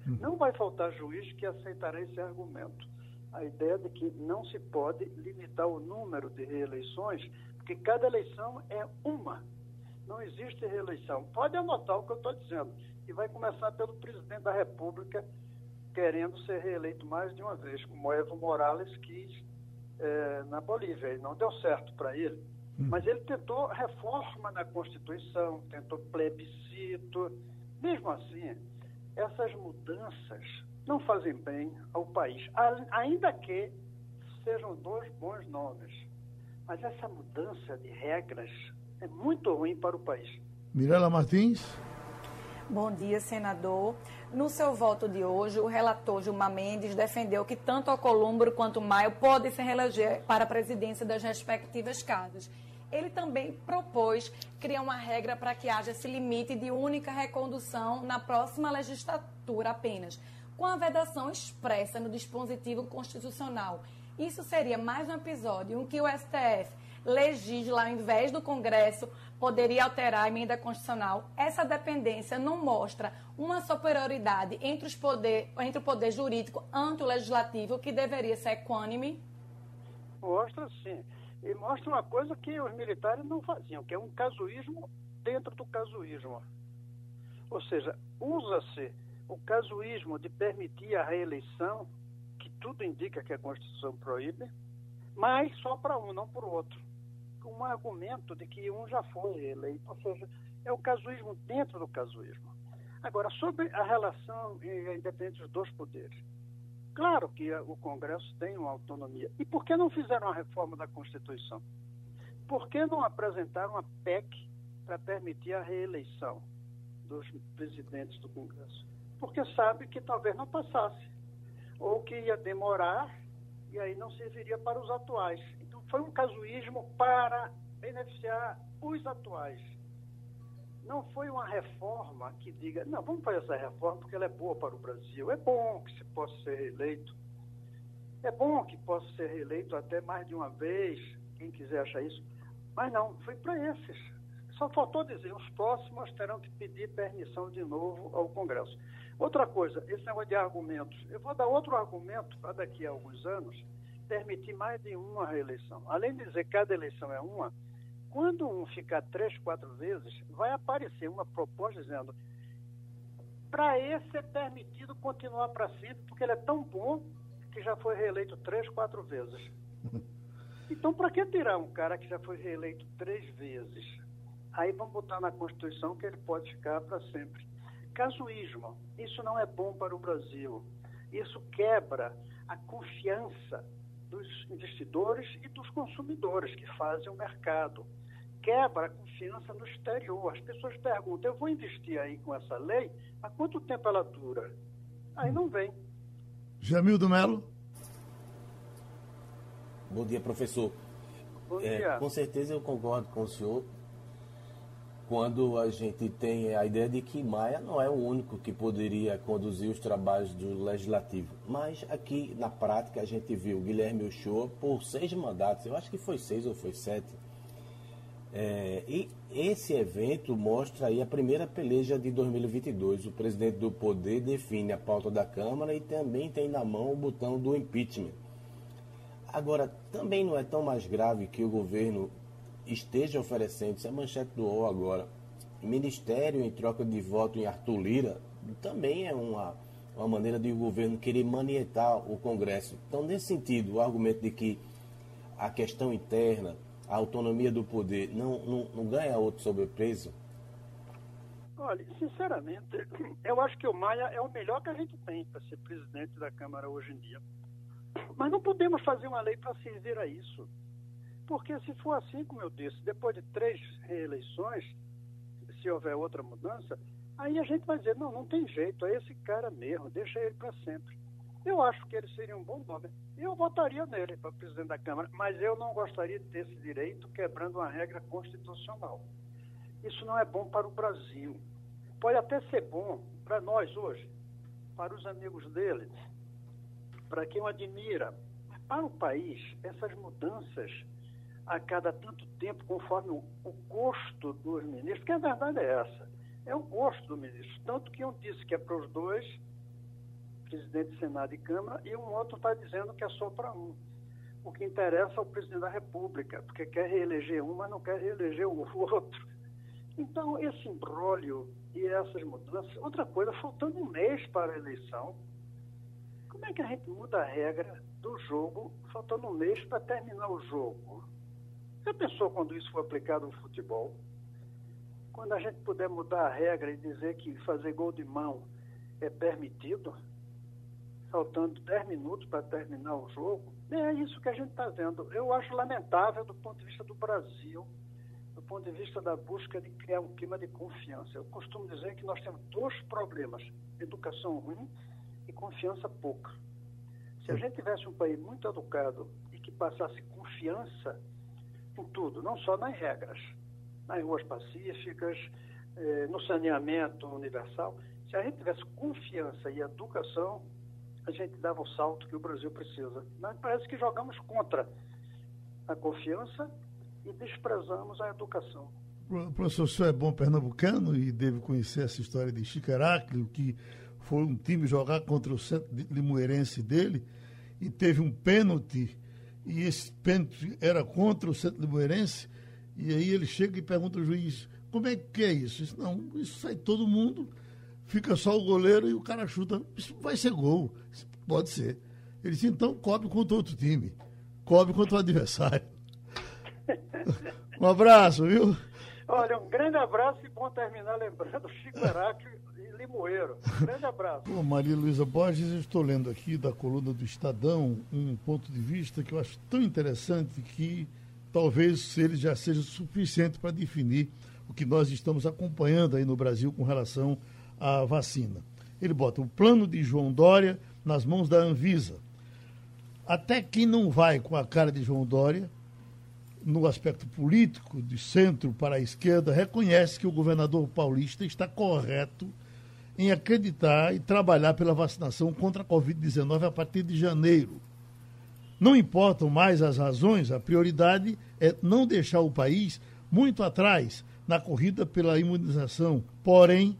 Uhum. Não vai faltar juiz que aceitará esse argumento. A ideia de que não se pode limitar o número de reeleições, porque cada eleição é uma. Não existe reeleição. Pode anotar o que eu estou dizendo. E vai começar pelo presidente da República querendo ser reeleito mais de uma vez, como Evo Morales quis é, na Bolívia. E não deu certo para ele. Hum. Mas ele tentou reforma na Constituição, tentou plebiscito. Mesmo assim, essas mudanças não fazem bem ao país, ainda que sejam dois bons nomes. Mas essa mudança de regras é muito ruim para o país. Mirela Martins. Bom dia, senador. No seu voto de hoje, o relator Gilmar Mendes defendeu que tanto Alcolumbre quanto Maio podem se reeleger para a presidência das respectivas casas. Ele também propôs criar uma regra para que haja esse limite de única recondução na próxima legislatura apenas, com a vedação expressa no dispositivo constitucional. Isso seria mais um episódio em que o STF legisla ao invés do Congresso poderia alterar a emenda constitucional. Essa dependência não mostra uma superioridade entre, os poder, entre o poder jurídico ante o legislativo, que deveria ser equânime? Mostra sim. E mostra uma coisa que os militares não faziam, que é um casuísmo dentro do casuísmo. Ou seja, usa-se o casuísmo de permitir a reeleição, que tudo indica que a Constituição proíbe, mas só para um, não para o outro. Um argumento de que um já foi eleito, ou seja, é o casuísmo dentro do casuísmo. Agora, sobre a relação independente dos dois poderes. Claro que o Congresso tem uma autonomia. E por que não fizeram a reforma da Constituição? Por que não apresentaram uma PEC para permitir a reeleição dos presidentes do Congresso? Porque sabe que talvez não passasse, ou que ia demorar e aí não serviria para os atuais. Foi um casuísmo para beneficiar os atuais não foi uma reforma que diga, não, vamos fazer essa reforma porque ela é boa para o Brasil. É bom que se possa ser reeleito. É bom que possa ser reeleito até mais de uma vez, quem quiser achar isso. Mas não, foi para esses. Só faltou dizer, os próximos terão que pedir permissão de novo ao Congresso. Outra coisa, esse negócio de argumentos. Eu vou dar outro argumento para daqui a alguns anos permitir mais de uma reeleição. Além de dizer que cada eleição é uma, quando um ficar três, quatro vezes, vai aparecer uma proposta dizendo para esse é permitido continuar para sempre, porque ele é tão bom que já foi reeleito três, quatro vezes. [laughs] Então, para que tirar um cara que já foi reeleito três vezes? Aí vamos botar na Constituição que ele pode ficar para sempre. Casuísmo. Isso não é bom para o Brasil. Isso quebra a confiança dos investidores e dos consumidores que fazem o mercado quebra a confiança no exterior. As pessoas perguntam, eu vou investir aí com essa lei, há quanto tempo ela dura? Aí não vem. Jamildo Melo. Bom dia, professor. Bom é, dia. Com certeza eu concordo com o senhor quando a gente tem a ideia de que Maia não é o único que poderia conduzir os trabalhos do Legislativo. Mas aqui, na prática, a gente viu Guilherme Uchoa por seis mandatos, eu acho que foi seis ou foi sete, é, e esse evento mostra aí a primeira peleja de 2022. O presidente do Poder define a pauta da Câmara e também tem na mão o botão do impeachment. Agora, também não é tão mais grave que o governo esteja oferecendo, isso é manchete do UOL agora, ministério em troca de voto em Arthur Lira, também é uma, uma maneira de o governo querer manietar o Congresso. Então, nesse sentido, o argumento de que a questão interna a autonomia do poder não, não, não ganha outro sobrepreço? Olha, sinceramente, eu acho que o Maia é o melhor que a gente tem para ser presidente da Câmara hoje em dia. Mas não podemos fazer uma lei para servir a isso. Porque se for assim, como eu disse, depois de três reeleições, se houver outra mudança, aí a gente vai dizer, não, não tem jeito, é esse cara mesmo, deixa ele para sempre. Eu acho que ele seria um bom nome. Eu votaria nele para presidente da Câmara, mas eu não gostaria de ter esse direito quebrando uma regra constitucional. Isso não é bom para o Brasil. Pode até ser bom para nós hoje, para os amigos dele, para quem o admira. Mas para o país, essas mudanças a cada tanto tempo, conforme o, gosto dos ministros, que a verdade é essa, é o gosto do ministro. Tanto que um disse que é para os dois, presidente de Senado e Câmara, e um outro está dizendo que é só para um. O que interessa é o presidente da República, porque quer reeleger um, mas não quer reeleger o [laughs] outro. Então, esse embrólio e essas mudanças. Outra coisa, faltando um mês para a eleição, como é que a gente muda a regra do jogo faltando um mês para terminar o jogo? Já pensou quando isso for aplicado no futebol? Quando a gente puder mudar a regra e dizer que fazer gol de mão é permitido, faltando 10 minutos para terminar o jogo, é isso que a gente está vendo. Eu acho lamentável do ponto de vista do Brasil, do ponto de vista da busca de criar um clima de confiança. Eu costumo dizer que nós temos dois problemas: educação ruim e confiança pouca. Se a gente tivesse um país muito educado e que passasse confiança em tudo, não só nas regras, nas ruas pacíficas, eh, no saneamento universal. Se a gente tivesse confiança e educação, a gente dava o salto que o Brasil precisa. Mas parece que jogamos contra a confiança e desprezamos a educação. Professor, o senhor é bom pernambucano e deve conhecer essa história de Chico que foi um time jogar contra o centro limoeirense dele e teve um pênalti e esse pênalti era contra o Centro Limoeirense, e aí ele chega e pergunta ao juiz, como é que é isso? Disse, não, isso sai todo mundo, fica só o goleiro e o cara chuta, isso vai ser gol, pode ser. Ele disse, então cobre contra outro time, cobre contra o adversário. [laughs] um abraço, viu? Olha, um grande abraço e bom terminar lembrando Chico Heráclio Limoeiro. Grande abraço. Bom, Maria Luísa Borges, eu estou lendo aqui da coluna do Estadão um ponto de vista que eu acho tão interessante que talvez ele já seja suficiente para definir o que nós estamos acompanhando aí no Brasil com relação à vacina. Ele bota o plano de João Dória nas mãos da Anvisa. Até quem não vai com a cara de João Dória, no aspecto político, de centro para a esquerda, reconhece que o governador paulista está correto em acreditar e trabalhar pela vacinação contra a Covid-19 a partir de janeiro. Não importam mais as razões, a prioridade é não deixar o país muito atrás na corrida pela imunização. Porém,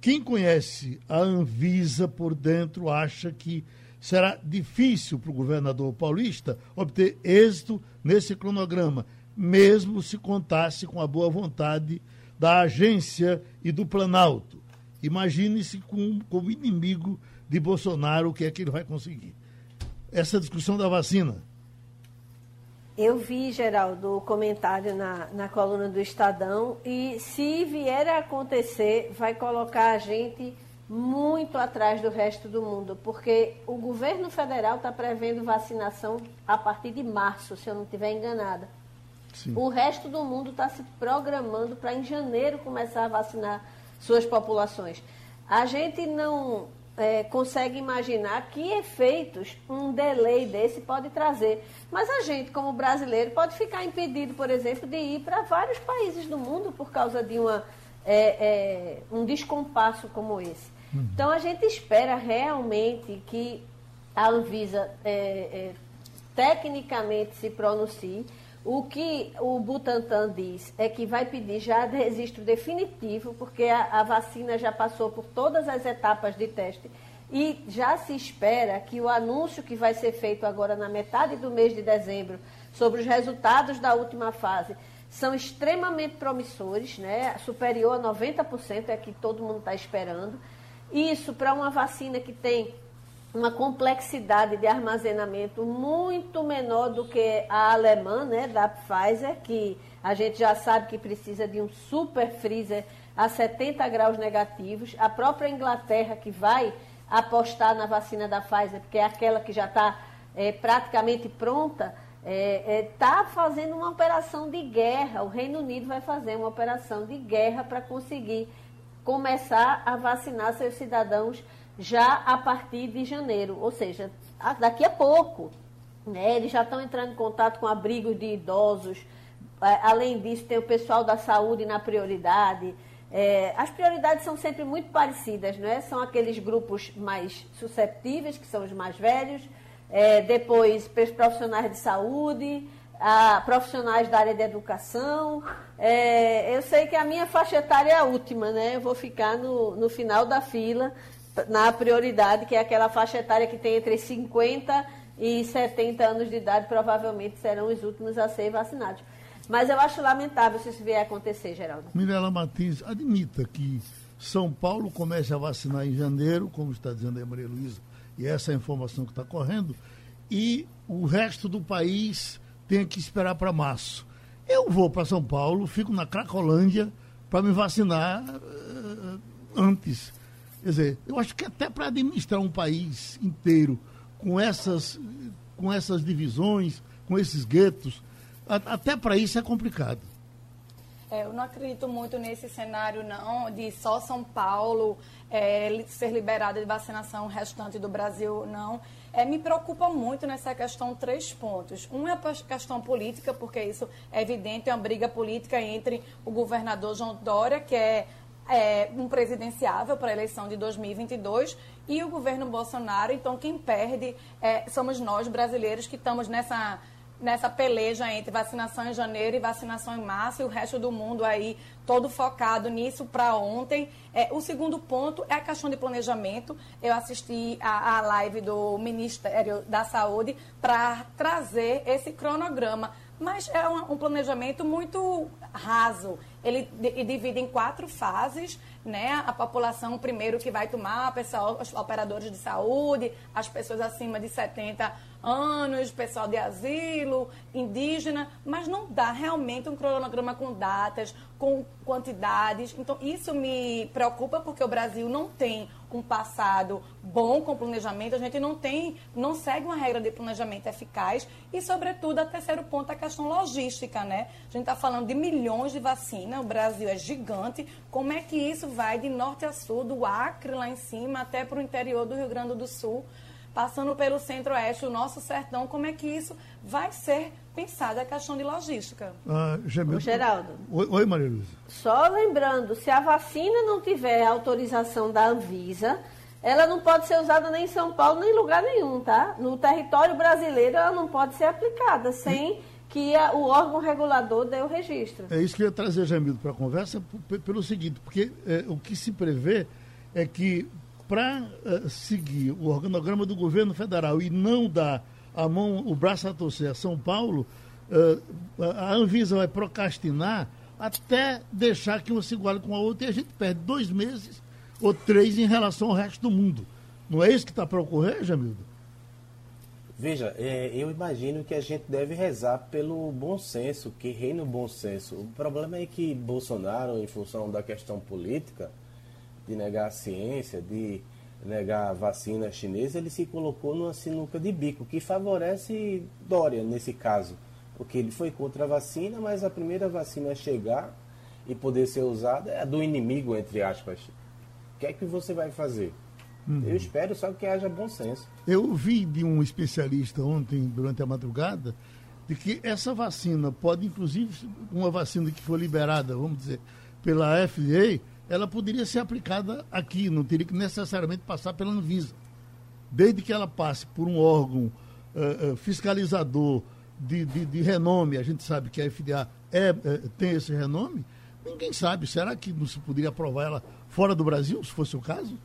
quem conhece a Anvisa por dentro acha que será difícil para o governador paulista obter êxito nesse cronograma, mesmo se contasse com a boa vontade da agência e do Planalto. Imagine-se com, como inimigo de Bolsonaro o que é que ele vai conseguir. Essa discussão da vacina. Eu vi, Geraldo, o comentário na, na coluna do Estadão e se vier a acontecer, vai colocar a gente muito atrás do resto do mundo, porque o governo federal está prevendo vacinação a partir de março, se eu não estiver enganada. Sim. O resto do mundo está se programando para em janeiro começar a vacinar suas populações. A gente não é, consegue imaginar que efeitos um delay desse pode trazer. Mas a gente, como brasileiro, pode ficar impedido, por exemplo, de ir para vários países do mundo por causa de uma, é, é, um descompasso como esse. Uhum. Então a gente espera realmente que a Anvisa é, é, tecnicamente se pronuncie o que o Butantan diz é que vai pedir já registro definitivo, porque a, a, vacina já passou por todas as etapas de teste e já se espera que o anúncio que vai ser feito agora na metade do mês de dezembro sobre os resultados da última fase são extremamente promissores, né? superior a 90% é que todo mundo está esperando. Isso para uma vacina que tem uma complexidade de armazenamento muito menor do que a alemã, né, da Pfizer, que a gente já sabe que precisa de um super freezer a 70 graus negativos. A própria Inglaterra, que vai apostar na vacina da Pfizer, porque é aquela que já está é, praticamente pronta, está é, é, tá fazendo uma operação de guerra. O Reino Unido vai fazer uma operação de guerra para conseguir começar a vacinar seus cidadãos já a partir de janeiro, ou seja, daqui a pouco. Né? Eles já estão entrando em contato com abrigos de idosos. É, além disso, tem o pessoal da saúde na prioridade. É, as prioridades são sempre muito parecidas, né? São aqueles grupos mais susceptíveis, que são os mais velhos, é, depois profissionais de saúde, a, profissionais da área de educação. É, eu sei que a minha faixa etária é a última, né? Eu vou ficar no, no final da fila, na prioridade, que é aquela faixa etária que tem entre 50 e 70 anos de idade, provavelmente serão os últimos a ser vacinados. Mas eu acho lamentável se isso vier a acontecer, Geraldo. Mirela Martins, admita que São Paulo comece a vacinar em janeiro, como está dizendo a Maria Luísa, e essa é a informação que está correndo, e o resto do país tem que esperar para março. Eu vou para São Paulo, fico na Cracolândia para me vacinar uh, antes. Quer dizer, eu acho que até para administrar um país inteiro com essas, com essas divisões, com esses guetos, até para isso é complicado. É, eu não acredito muito nesse cenário, não, de só São Paulo é, ser liberada de vacinação, o restante do Brasil não. É, me preocupa muito nessa questão três pontos. Um é a questão política, porque isso é evidente, é uma briga política entre o governador João Dória, que é, é um presidenciável para a eleição de 2022, e o governo Bolsonaro. Então, quem perde é, somos nós, brasileiros, que estamos nessa nessa peleja entre vacinação em janeiro e vacinação em março e o resto do mundo aí todo focado nisso para ontem. É, o segundo ponto é a questão de planejamento. Eu assisti a, a live do Ministério da Saúde para trazer esse cronograma, mas é um, um planejamento muito raso. Ele divide em quatro fases, né? A população primeiro que vai tomar, pessoal, os operadores de saúde, as pessoas acima de 70 anos, pessoal de asilo, indígena, mas não dá realmente um cronograma com datas, com quantidades. Então, isso me preocupa porque o Brasil não tem um passado bom com planejamento, a gente não tem, não segue uma regra de planejamento eficaz e, sobretudo, a terceiro ponto, a questão logística, né? A gente está falando de milhões de vacinas, o Brasil é gigante, como é que isso vai de norte a sul, do Acre lá em cima até para o interior do Rio Grande do Sul? Passando pelo centro-oeste, o nosso sertão, como é que isso vai ser pensado, a questão de logística. Ah, Geraldo. Oi, oi Maria Luísa. Só lembrando, se a vacina não tiver autorização da Anvisa, ela não pode ser usada nem em São Paulo, nem em lugar nenhum, tá? No território brasileiro, ela não pode ser aplicada sem que a, o órgão regulador dê o registro. É isso que eu ia trazer, Jamildo, para a conversa, pelo seguinte, porque é, o que se prevê é que para uh, eh, seguir o organograma do governo federal e não dar a mão, o braço a torcer a São Paulo, uh, a Anvisa vai procrastinar até deixar que uma se iguale com a outra e a gente perde dois meses ou três em relação ao resto do mundo. Não é isso que está para ocorrer, Jamildo? Veja, é, eu imagino que a gente deve rezar pelo bom senso, que reina o bom senso. O problema é que Bolsonaro, em função da questão política, de negar a ciência, de negar a vacina chinesa, ele se colocou numa sinuca de bico, que favorece Dória nesse caso, porque ele foi contra a vacina, mas a primeira vacina a chegar e poder ser usada é a do inimigo, entre aspas. O que é que você vai fazer? Uhum. Eu espero só que haja bom senso. Eu vi de um especialista ontem, durante a madrugada, de que essa vacina pode, inclusive, uma vacina que foi liberada, vamos dizer, pela FDA, ela poderia ser aplicada aqui, não teria que necessariamente passar pela Anvisa. Desde que ela passe por um órgão uh, uh, fiscalizador de, de, de, renome, a gente sabe que a FDA é, uh, tem esse renome, ninguém sabe. Será que não se poderia aprovar ela fora do Brasil, se fosse o caso?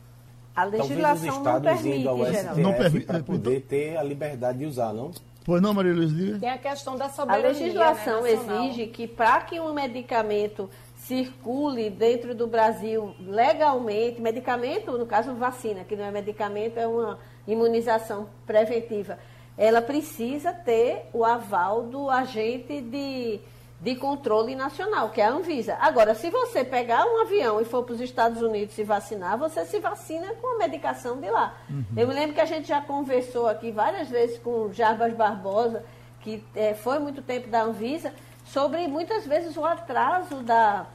A legislação não permite, ao STF não permite para poder ter a liberdade de usar, não? Pois não, Maria Luiz Tem a questão da soberania. A legislação né, exige que para que um medicamento circule dentro do Brasil legalmente, medicamento, no caso vacina, que não é medicamento, é uma imunização preventiva, ela precisa ter o aval do agente de, de controle nacional, que é a Anvisa. Agora, se você pegar um avião e for para os Estados Unidos se vacinar, você se vacina com a medicação de lá. Uhum. Eu me lembro que a gente já conversou aqui várias vezes com o Jarbas Barbosa, que é, foi muito tempo da Anvisa, sobre muitas vezes o atraso da,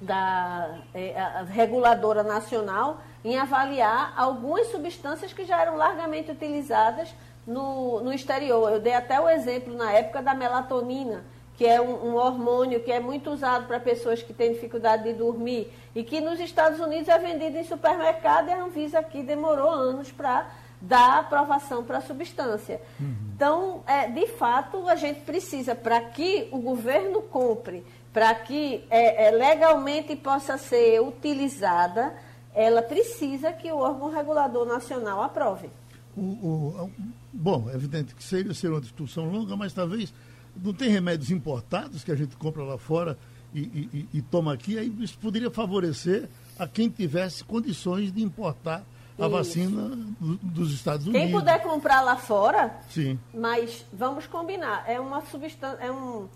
da é, reguladora nacional em avaliar algumas substâncias que já eram largamente utilizadas no, no exterior. Eu dei até o exemplo na época da melatonina, que é um, um hormônio que é muito usado para pessoas que têm dificuldade de dormir e que nos Estados Unidos é vendido em supermercado e a Anvisa aqui demorou anos para dar aprovação para a substância. Uhum. Então, é, de fato, a gente precisa, para que o governo compre, para que é, é, legalmente possa ser utilizada, ela precisa que o órgão regulador nacional aprove. O, o, bom, é evidente que seria ser uma discussão longa, mas talvez não tem remédios importados que a gente compra lá fora e, e, e toma aqui, aí isso poderia favorecer a quem tivesse condições de importar a isso. vacina dos Estados Unidos. Quem puder comprar lá fora, sim. mas vamos combinar, é uma substância, é um,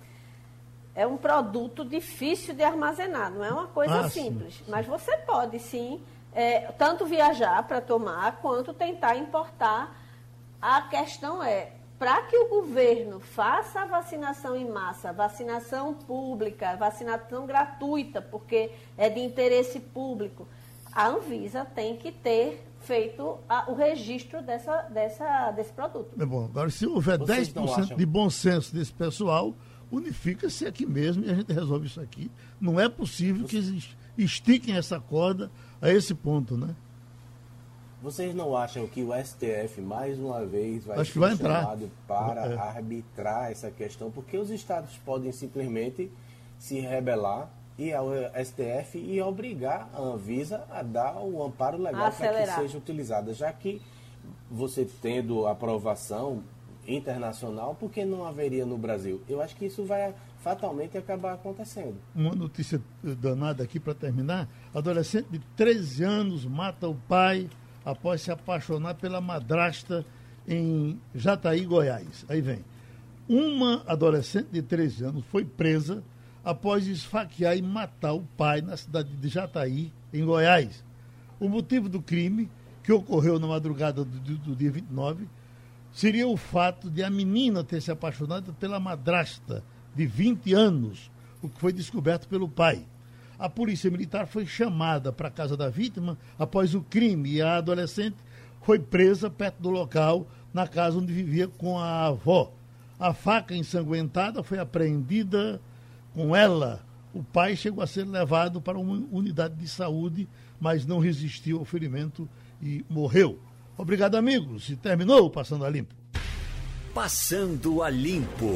é um produto difícil de armazenar, não é uma coisa ah, simples. Sim, sim. Mas você pode sim, é, tanto viajar para tomar, quanto tentar importar. A questão é, para que o governo faça a vacinação em massa, vacinação pública, vacinação gratuita, porque é de interesse público, a Anvisa tem que ter feito a, o registro dessa, dessa, desse produto. É bom, agora se houver Vocês 10% de bom senso desse pessoal, unifica-se aqui mesmo e a gente resolve isso aqui. Não é possível que eles estiquem essa corda a esse ponto, né? Vocês não acham que o STF, mais uma vez, vai Acho ser vai chamado para é. arbitrar essa questão? Porque os estados podem simplesmente se rebelar e ao STF e obrigar a Anvisa a dar o amparo legal para que seja utilizada, já que você tendo aprovação internacional, por que não haveria no Brasil? Eu acho que isso vai fatalmente acabar acontecendo. Uma notícia danada aqui para terminar: adolescente de 13 anos mata o pai após se apaixonar pela madrasta em Jataí, Goiás. Aí vem. Uma adolescente de 13 anos foi presa após esfaquear e matar o pai na cidade de Jataí, em Goiás. O motivo do crime, que ocorreu na madrugada do, do, do dia 29, seria o fato de a menina ter se apaixonado pela madrasta de 20 anos, o que foi descoberto pelo pai. A polícia militar foi chamada para a casa da vítima após o crime e a adolescente foi presa perto do local, na casa onde vivia com a avó. A faca ensanguentada foi apreendida com ela. O pai chegou a ser levado para uma unidade de saúde, mas não resistiu ao ferimento e morreu. Obrigado, amigos. E terminou Passando a Limpo. Passando a Limpo.